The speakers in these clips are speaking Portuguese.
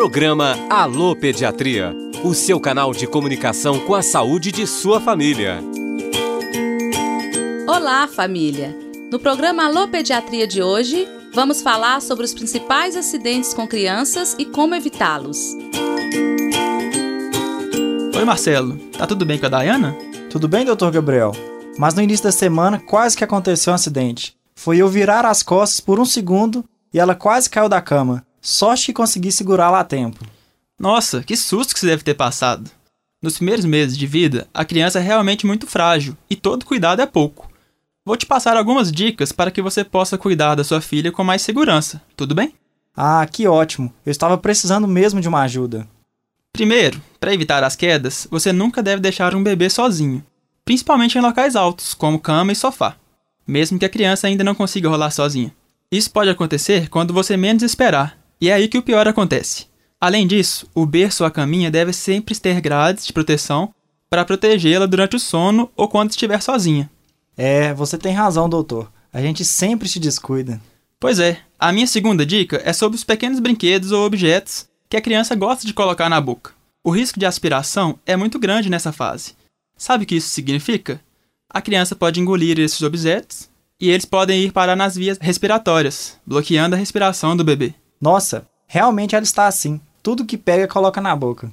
Programa Alô Pediatria, o seu canal de comunicação com a saúde de sua família. Olá, família! No programa Alô Pediatria de hoje, vamos falar sobre os principais acidentes com crianças e como evitá-los. Oi, Marcelo. Tá tudo bem com a Dayana? Tudo bem, doutor Gabriel? Mas no início da semana quase que aconteceu um acidente. Foi eu virar as costas por um segundo e ela quase caiu da cama. Sorte que consegui segurá-la a tempo. Nossa, que susto que você deve ter passado. Nos primeiros meses de vida, a criança é realmente muito frágil e todo cuidado é pouco. Vou te passar algumas dicas para que você possa cuidar da sua filha com mais segurança, tudo bem? Ah, que ótimo! Eu estava precisando mesmo de uma ajuda. Primeiro, para evitar as quedas, você nunca deve deixar um bebê sozinho, principalmente em locais altos, como cama e sofá, mesmo que a criança ainda não consiga rolar sozinha. Isso pode acontecer quando você menos esperar, e é aí que o pior acontece. Além disso, o berço ou a caminha deve sempre ter grades de proteção para protegê-la durante o sono ou quando estiver sozinha. É, você tem razão, doutor. A gente sempre se descuida. Pois é, a minha segunda dica é sobre os pequenos brinquedos ou objetos que a criança gosta de colocar na boca. O risco de aspiração é muito grande nessa fase. Sabe o que isso significa? A criança pode engolir esses objetos e eles podem ir parar nas vias respiratórias, bloqueando a respiração do bebê. Nossa, realmente ela está assim. Tudo que pega coloca na boca.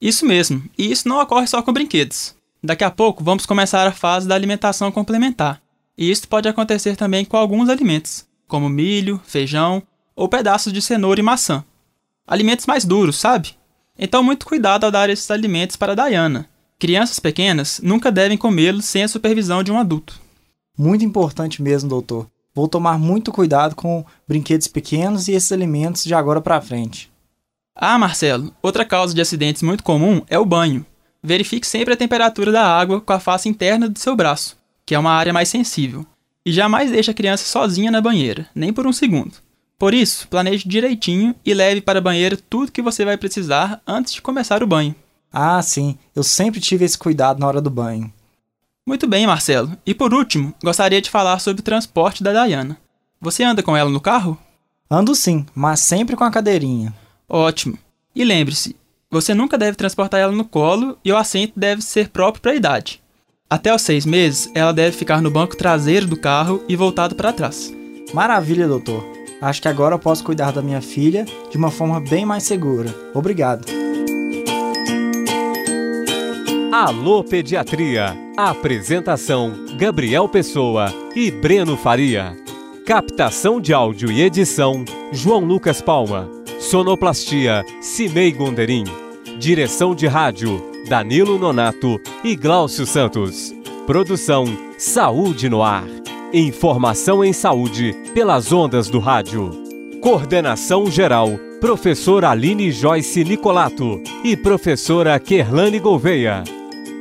Isso mesmo, e isso não ocorre só com brinquedos. Daqui a pouco vamos começar a fase da alimentação complementar. E isso pode acontecer também com alguns alimentos, como milho, feijão ou pedaços de cenoura e maçã. Alimentos mais duros, sabe? Então, muito cuidado ao dar esses alimentos para a Diana. Crianças pequenas nunca devem comê-los sem a supervisão de um adulto. Muito importante mesmo, doutor. Vou tomar muito cuidado com brinquedos pequenos e esses alimentos de agora para frente. Ah, Marcelo, outra causa de acidentes muito comum é o banho. Verifique sempre a temperatura da água com a face interna do seu braço, que é uma área mais sensível. E jamais deixe a criança sozinha na banheira, nem por um segundo. Por isso, planeje direitinho e leve para a banheira tudo que você vai precisar antes de começar o banho. Ah, sim, eu sempre tive esse cuidado na hora do banho. Muito bem, Marcelo. E por último, gostaria de falar sobre o transporte da Dayana. Você anda com ela no carro? Ando sim, mas sempre com a cadeirinha. Ótimo. E lembre-se, você nunca deve transportar ela no colo e o assento deve ser próprio para a idade. Até os seis meses, ela deve ficar no banco traseiro do carro e voltado para trás. Maravilha, doutor. Acho que agora eu posso cuidar da minha filha de uma forma bem mais segura. Obrigado. Alô Pediatria. Apresentação: Gabriel Pessoa e Breno Faria. Captação de áudio e edição: João Lucas Palma. Sonoplastia: Cimei Gonderim. Direção de rádio: Danilo Nonato e Gláucio Santos. Produção: Saúde no Ar. Informação em saúde pelas ondas do rádio. Coordenação geral: Professora Aline Joyce Nicolato e Professora Kerlane Gouveia.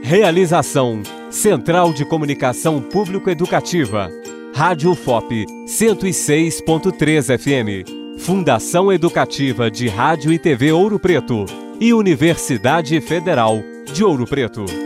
Realização: Central de Comunicação Público Educativa. Rádio FOP 106.3 FM. Fundação Educativa de Rádio e TV Ouro Preto e Universidade Federal de Ouro Preto.